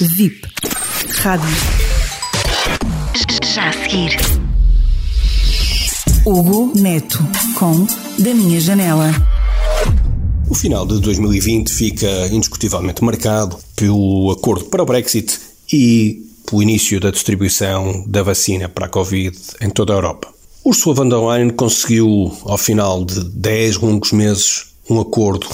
VIP. Rádio. Já a seguir. Hugo Neto com Da Minha Janela. O final de 2020 fica indiscutivelmente marcado pelo acordo para o Brexit e pelo início da distribuição da vacina para a Covid em toda a Europa. Ursula von der Leyen conseguiu, ao final de 10 longos meses, um acordo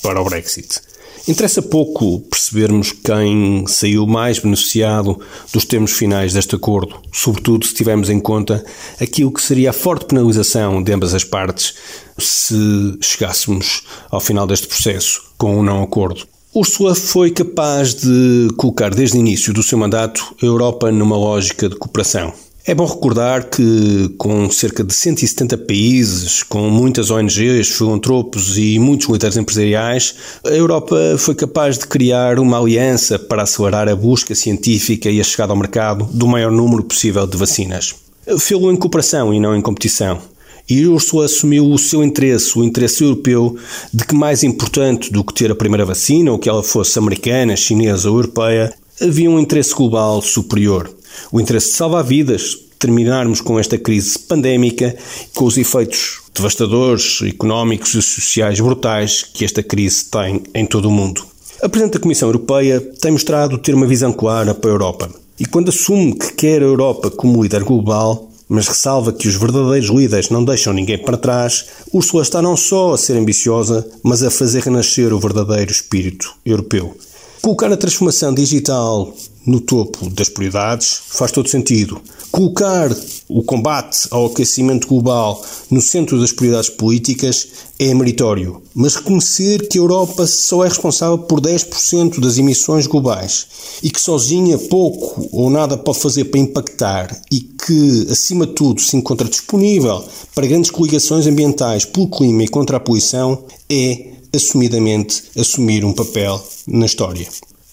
para o Brexit. Interessa pouco percebermos quem saiu mais beneficiado dos termos finais deste acordo, sobretudo se tivermos em conta aquilo que seria a forte penalização de ambas as partes se chegássemos ao final deste processo com um não acordo. Ursula foi capaz de colocar desde o início do seu mandato a Europa numa lógica de cooperação. É bom recordar que, com cerca de 170 países, com muitas ONGs, filantropos e muitos líderes empresariais, a Europa foi capaz de criar uma aliança para acelerar a busca científica e a chegada ao mercado do maior número possível de vacinas. Fê-lo em cooperação e não em competição. E Ursula assumiu o seu interesse, o interesse europeu, de que mais importante do que ter a primeira vacina, ou que ela fosse americana, chinesa ou europeia, havia um interesse global superior o interesse de salvar vidas, terminarmos com esta crise pandémica, com os efeitos devastadores, económicos e sociais brutais que esta crise tem em todo o mundo. A Presidente da Comissão Europeia tem mostrado ter uma visão clara para a Europa. E quando assume que quer a Europa como líder global, mas ressalva que os verdadeiros líderes não deixam ninguém para trás, Ursula está não só a ser ambiciosa, mas a fazer renascer o verdadeiro espírito europeu. Colocar a transformação digital no topo das prioridades faz todo sentido. Colocar o combate ao aquecimento global no centro das prioridades políticas é meritório, mas reconhecer que a Europa só é responsável por 10% das emissões globais e que sozinha pouco ou nada pode fazer para impactar e que, acima de tudo, se encontra disponível para grandes coligações ambientais pelo clima e contra a poluição é assumidamente assumir um papel na história.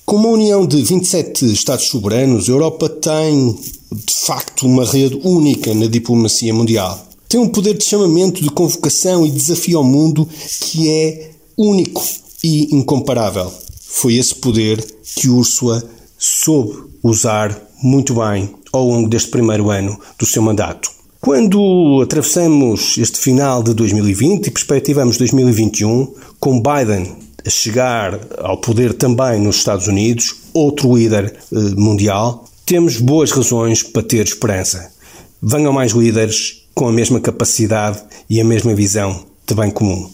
Com uma união de 27 Estados soberanos, a Europa tem, de facto, uma rede única na diplomacia mundial. Tem um poder de chamamento, de convocação e desafio ao mundo que é único e incomparável. Foi esse poder que Úrsula soube usar muito bem ao longo deste primeiro ano do seu mandato. Quando atravessamos este final de 2020 e perspectivamos 2021, com Biden a chegar ao poder também nos Estados Unidos, outro líder eh, mundial, temos boas razões para ter esperança. Venham mais líderes com a mesma capacidade e a mesma visão de bem comum.